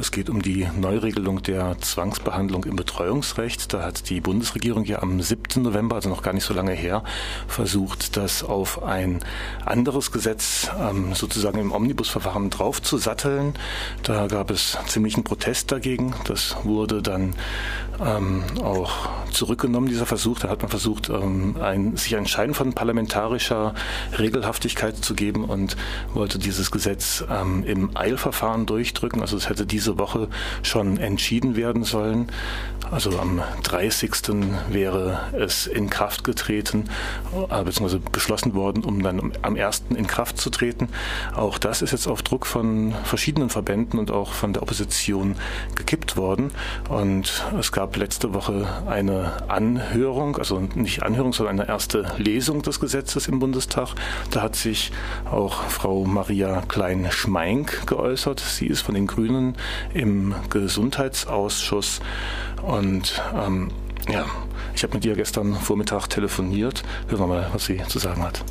Es geht um die Neuregelung der Zwangsbehandlung im Betreuungsrecht. Da hat die Bundesregierung ja am 7. November, also noch gar nicht so lange her, versucht, das auf ein anderes Gesetz ähm, sozusagen im Omnibusverfahren draufzusatteln. Da gab es ziemlichen Protest dagegen. Das wurde dann ähm, auch zurückgenommen, dieser Versuch. Da hat man versucht, ähm, sich ein Schein von parlamentarischer Regelhaftigkeit zu geben und wollte dieses Gesetz im Eilverfahren durchdrücken. Also es hätte diese Woche schon entschieden werden sollen. Also am 30. wäre es in Kraft getreten, äh, beziehungsweise beschlossen worden, um dann am 1. in Kraft zu treten. Auch das ist jetzt auf Druck von verschiedenen Verbänden und auch von der Opposition gekippt worden. Und es gab letzte Woche eine Anhörung, also nicht Anhörung, sondern eine erste Lesung des Gesetzes im Bundestag. Da hat sich auch Frau Maria Klein-Schmeink geäußert. Sie ist von den Grünen im Gesundheitsausschuss. Und ähm, ja, ich habe mit ihr gestern Vormittag telefoniert. Hören wir mal, was sie zu sagen hat.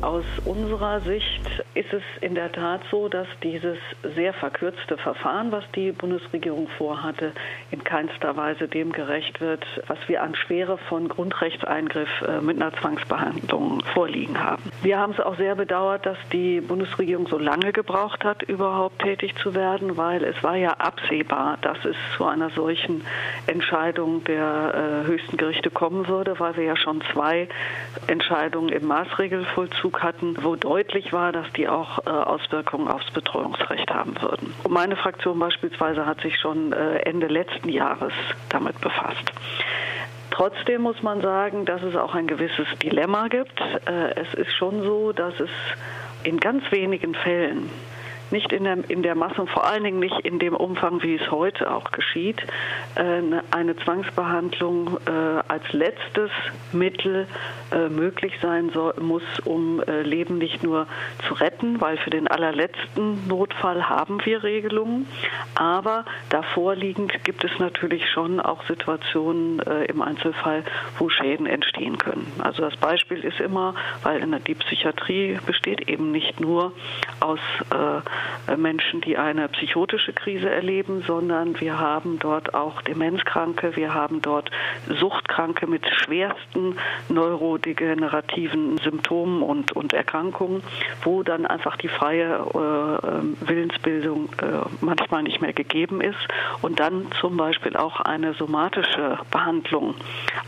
Aus unserer Sicht ist es in der Tat so, dass dieses sehr verkürzte Verfahren, was die Bundesregierung vorhatte, in keinster Weise dem gerecht wird, was wir an Schwere von Grundrechtseingriff äh, mit einer Zwangsbehandlung vorliegen haben. Wir haben es auch sehr bedauert, dass die Bundesregierung so lange gebraucht hat, überhaupt tätig zu werden, weil es war ja absehbar, dass es zu einer solchen Entscheidung der äh, höchsten Gerichte kommen würde, weil wir ja schon zwei Entscheidungen im Maßregelvollzug Vollzug hatten, wo deutlich war, dass die auch äh, Auswirkungen aufs Betreuungsrecht haben würden. Meine Fraktion beispielsweise hat sich schon äh, Ende letzten Jahres damit befasst. Trotzdem muss man sagen, dass es auch ein gewisses Dilemma gibt. Äh, es ist schon so, dass es in ganz wenigen Fällen nicht in der, in der Masse und vor allen Dingen nicht in dem Umfang, wie es heute auch geschieht, äh, eine Zwangsbehandlung äh, als letztes Mittel äh, möglich sein soll, muss, um Leben nicht nur zu retten, weil für den allerletzten Notfall haben wir Regelungen, aber davor liegend gibt es natürlich schon auch Situationen im Einzelfall, wo Schäden entstehen können. Also das Beispiel ist immer, weil die Psychiatrie besteht eben nicht nur aus äh, Menschen, die eine psychotische Krise erleben, sondern wir haben dort auch Demenzkranke, wir haben dort Suchtkranke mit schwersten neurodegenerativen Symptomen und, und Erkrankungen, wo dann einfach die freie äh, Willensbildung äh, manchmal nicht mehr gegeben ist und dann zum Beispiel auch eine somatische Behandlung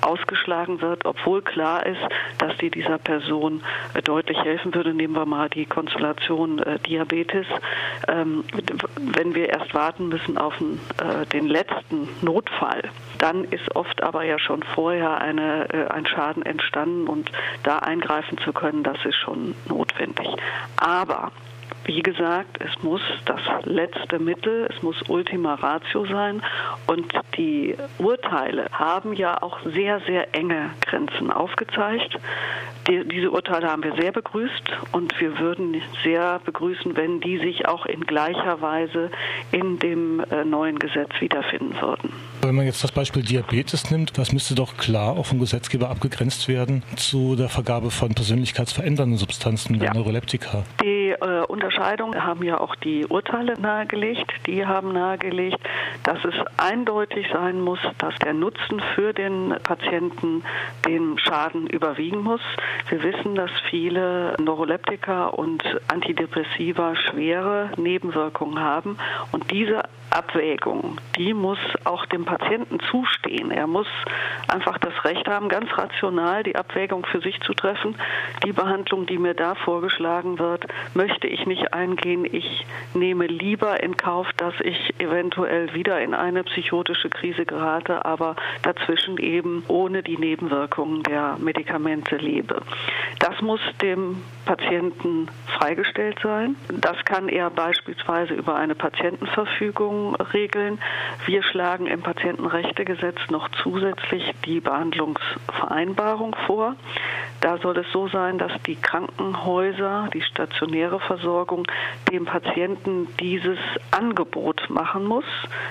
ausgeschlagen wird, obwohl klar ist, dass die dieser Person äh, deutlich helfen würde. Nehmen wir mal die Konstellation äh, Diabetes ähm, wenn wir erst warten müssen auf den, äh, den letzten Notfall, dann ist oft aber ja schon vorher eine, äh, ein Schaden entstanden und da eingreifen zu können, das ist schon notwendig. Aber wie gesagt, es muss das letzte Mittel, es muss Ultima Ratio sein und die Urteile haben ja auch sehr, sehr enge Grenzen aufgezeigt. Die, diese Urteile haben wir sehr begrüßt und wir würden sehr begrüßen, wenn die sich auch in gleicher Weise in dem äh, neuen Gesetz wiederfinden würden. Wenn man jetzt das Beispiel Diabetes nimmt, das müsste doch klar auch vom Gesetzgeber abgegrenzt werden zu der Vergabe von persönlichkeitsverändernden Substanzen, ja. Neuroleptika. Die äh, Unterscheidung haben ja auch die Urteile nahegelegt. Die haben nahegelegt, dass es eindeutig sein muss, dass der Nutzen für den Patienten den Schaden überwiegen muss. Wir wissen, dass viele Neuroleptika und Antidepressiva schwere Nebenwirkungen haben und diese Abwägung, die muss auch dem Patienten zustehen. Er muss einfach das Recht haben, ganz rational die Abwägung für sich zu treffen. Die Behandlung, die mir da vorgeschlagen wird, möchte ich nicht eingehen. Ich nehme lieber in Kauf, dass ich eventuell wieder in eine psychotische Krise gerate, aber dazwischen eben ohne die Nebenwirkungen der Medikamente lebe. Das muss dem Patienten freigestellt sein. Das kann er beispielsweise über eine Patientenverfügung regeln. Wir schlagen im Patientenrechtegesetz noch zusätzlich die Behandlungsvereinbarung vor. Da soll es so sein, dass die Krankenhäuser, die stationäre Versorgung dem Patienten dieses Angebot machen muss.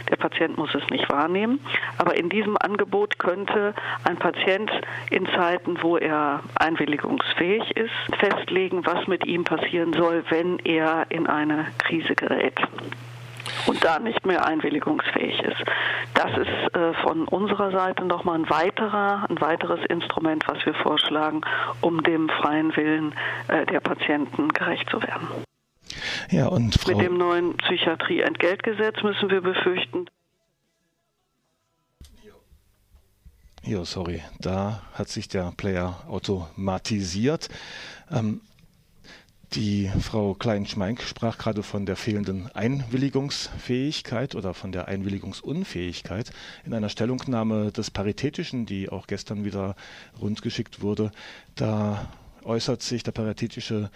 Der Patient muss es nicht wahrnehmen, aber in diesem Angebot könnte ein Patient in Zeiten, wo er einwilligungsfähig ist, festlegen, was mit ihm passieren soll, wenn er in eine Krise gerät. Da nicht mehr einwilligungsfähig ist. Das ist äh, von unserer Seite nochmal ein weiterer, ein weiteres Instrument, was wir vorschlagen, um dem freien Willen äh, der Patienten gerecht zu werden. Ja, und Frau Mit dem neuen Psychiatrie-Entgeltgesetz müssen wir befürchten, Ja, sorry, da hat sich der Player automatisiert. Ähm, die Frau Klein-Schmeink sprach gerade von der fehlenden Einwilligungsfähigkeit oder von der Einwilligungsunfähigkeit. In einer Stellungnahme des Paritätischen, die auch gestern wieder rundgeschickt wurde, da äußert sich der Paritätische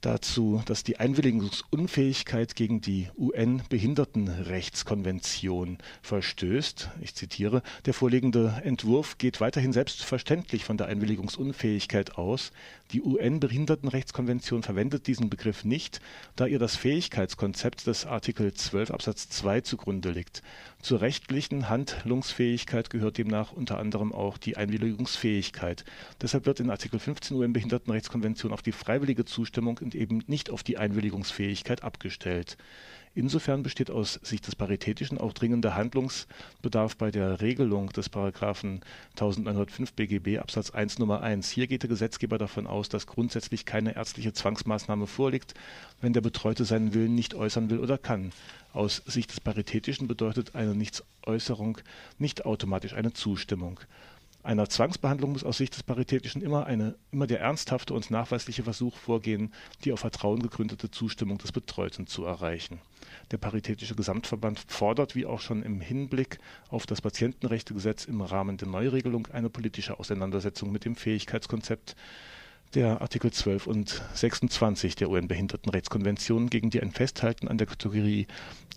dazu, dass die Einwilligungsunfähigkeit gegen die UN-Behindertenrechtskonvention verstößt. Ich zitiere, der vorliegende Entwurf geht weiterhin selbstverständlich von der Einwilligungsunfähigkeit aus. Die UN-Behindertenrechtskonvention verwendet diesen Begriff nicht, da ihr das Fähigkeitskonzept des Artikel 12 Absatz 2 zugrunde liegt. Zur rechtlichen Handlungsfähigkeit gehört demnach unter anderem auch die Einwilligungsfähigkeit. Deshalb wird in Artikel 15 UN-Behindertenrechtskonvention auf die freiwillige Zustimmung und eben nicht auf die Einwilligungsfähigkeit abgestellt. Insofern besteht aus Sicht des Paritätischen auch dringender Handlungsbedarf bei der Regelung des Paragraphen 1905 BGB Absatz 1 Nummer 1. Hier geht der Gesetzgeber davon aus, dass grundsätzlich keine ärztliche Zwangsmaßnahme vorliegt, wenn der Betreute seinen Willen nicht äußern will oder kann. Aus Sicht des Paritätischen bedeutet eine Nichtsäußerung nicht automatisch eine Zustimmung. Einer Zwangsbehandlung muss aus Sicht des Paritätischen immer, eine, immer der ernsthafte und nachweisliche Versuch vorgehen, die auf Vertrauen gegründete Zustimmung des Betreuten zu erreichen. Der Paritätische Gesamtverband fordert, wie auch schon im Hinblick auf das Patientenrechtegesetz im Rahmen der Neuregelung, eine politische Auseinandersetzung mit dem Fähigkeitskonzept der Artikel 12 und 26 der UN-Behindertenrechtskonvention, gegen die ein Festhalten an der Kategorie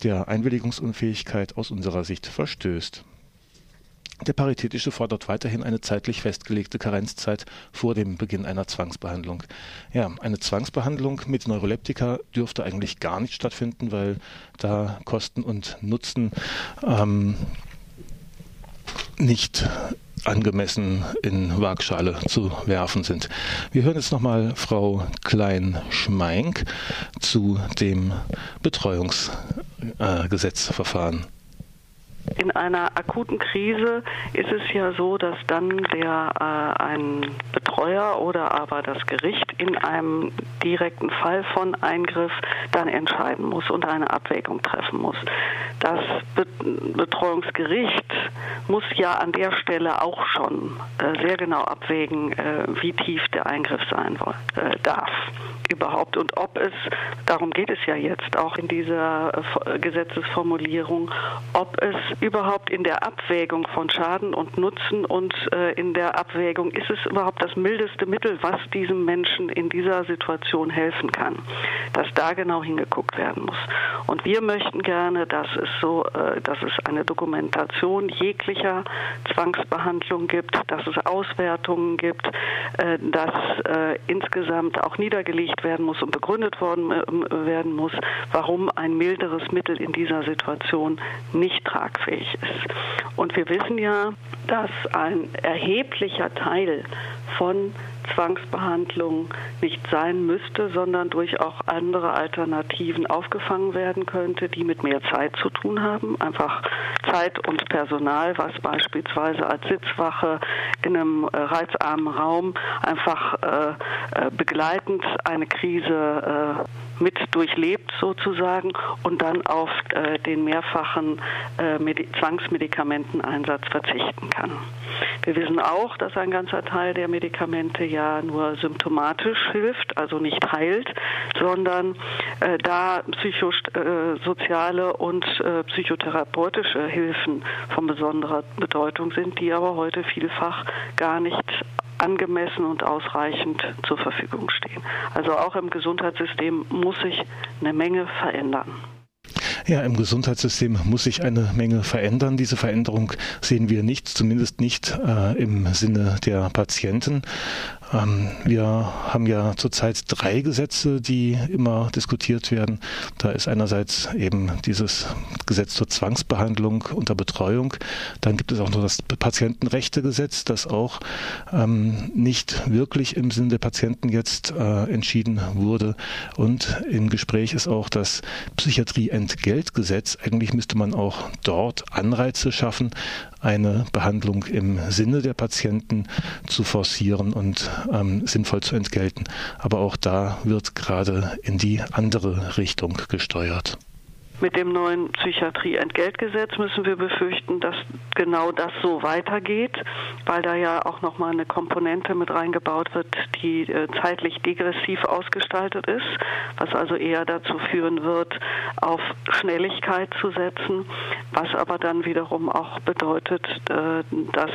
der Einwilligungsunfähigkeit aus unserer Sicht verstößt. Der Paritätische fordert weiterhin eine zeitlich festgelegte Karenzzeit vor dem Beginn einer Zwangsbehandlung. Ja, eine Zwangsbehandlung mit Neuroleptika dürfte eigentlich gar nicht stattfinden, weil da Kosten und Nutzen ähm, nicht angemessen in Waagschale zu werfen sind. Wir hören jetzt nochmal Frau Klein-Schmeink zu dem Betreuungsgesetzverfahren. Äh, in einer akuten Krise ist es ja so, dass dann der äh, ein Betreuer oder aber das Gericht in einem direkten Fall von Eingriff dann entscheiden muss und eine Abwägung treffen muss. Das Be Betreuungsgericht muss ja an der Stelle auch schon äh, sehr genau abwägen, äh, wie tief der Eingriff sein äh, darf überhaupt und ob es, darum geht es ja jetzt auch in dieser äh, Gesetzesformulierung, ob es überhaupt in der Abwägung von Schaden und Nutzen und äh, in der Abwägung, ist es überhaupt das mildeste Mittel, was diesem Menschen in dieser Situation helfen kann, dass da genau hingeguckt werden muss. Und wir möchten gerne, dass es so, äh, dass es eine Dokumentation jeglicher Zwangsbehandlung gibt, dass es Auswertungen gibt, äh, dass äh, insgesamt auch niedergelegt werden muss und begründet worden äh, werden muss, warum ein milderes Mittel in dieser Situation nicht tragfähig ist. Und wir wissen ja, dass ein erheblicher Teil von Zwangsbehandlung nicht sein müsste, sondern durch auch andere Alternativen aufgefangen werden könnte, die mit mehr Zeit zu tun haben. Einfach Zeit und Personal, was beispielsweise als Sitzwache in einem äh, reizarmen Raum einfach äh, äh, begleitend eine Krise äh, mit durchlebt sozusagen und dann auf äh, den mehrfachen äh, Zwangsmedikamenteneinsatz verzichten kann. Wir wissen auch, dass ein ganzer Teil der Medikamente ja nur symptomatisch hilft, also nicht heilt, sondern äh, da psychosoziale äh, und äh, psychotherapeutische Hilfen von besonderer Bedeutung sind, die aber heute vielfach gar nicht angemessen und ausreichend zur Verfügung stehen. Also auch im Gesundheitssystem muss sich eine Menge verändern. Ja, im Gesundheitssystem muss sich eine Menge verändern. Diese Veränderung sehen wir nicht, zumindest nicht äh, im Sinne der Patienten. Ähm, wir haben ja zurzeit drei Gesetze, die immer diskutiert werden. Da ist einerseits eben dieses Gesetz zur Zwangsbehandlung unter Betreuung. Dann gibt es auch noch das Patientenrechtegesetz, das auch ähm, nicht wirklich im Sinne der Patienten jetzt äh, entschieden wurde. Und im Gespräch ist auch das Psychiatrieentgeltgesetz. Eigentlich müsste man auch dort Anreize schaffen, eine Behandlung im Sinne der Patienten zu forcieren und ähm, sinnvoll zu entgelten. Aber auch da wird gerade in die andere Richtung gesteuert. Mit dem neuen Psychiatrie-Entgeltgesetz müssen wir befürchten, dass genau das so weitergeht, weil da ja auch nochmal eine Komponente mit reingebaut wird, die äh, zeitlich degressiv ausgestaltet ist, was also eher dazu führen wird, auf Schnelligkeit zu setzen, was aber dann wiederum auch bedeutet, äh, dass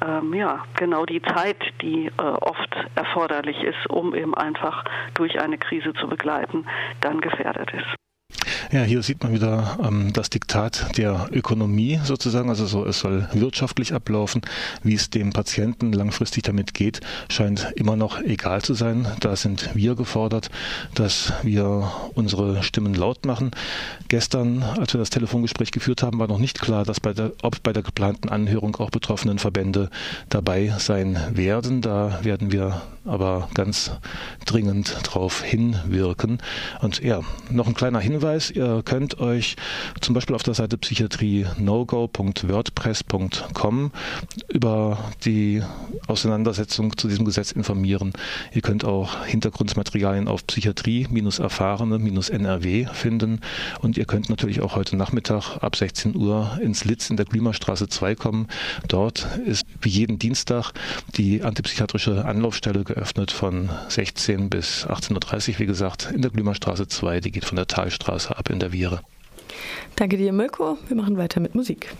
ähm, ja genau die Zeit, die äh, oft erforderlich ist, um eben einfach durch eine Krise zu begleiten, dann gefährdet ist. Ja, hier sieht man wieder ähm, das Diktat der Ökonomie sozusagen. Also so, es soll wirtschaftlich ablaufen. Wie es dem Patienten langfristig damit geht, scheint immer noch egal zu sein. Da sind wir gefordert, dass wir unsere Stimmen laut machen. Gestern, als wir das Telefongespräch geführt haben, war noch nicht klar, dass bei der, ob bei der geplanten Anhörung auch betroffenen Verbände dabei sein werden. Da werden wir aber ganz dringend drauf hinwirken. Und ja, noch ein kleiner Hinweis. Könnt euch zum Beispiel auf der Seite psychiatrienogo.wordpress.com über die Auseinandersetzung zu diesem Gesetz informieren. Ihr könnt auch Hintergrundmaterialien auf psychiatrie-erfahrene-nrw finden und ihr könnt natürlich auch heute Nachmittag ab 16 Uhr ins Litz in der Klimastraße 2 kommen. Dort ist wie jeden Dienstag die antipsychiatrische Anlaufstelle geöffnet von 16 bis 18.30 Uhr, wie gesagt, in der Glümerstraße 2. Die geht von der Talstraße ab in der Viere. Danke dir, Mirko. Wir machen weiter mit Musik.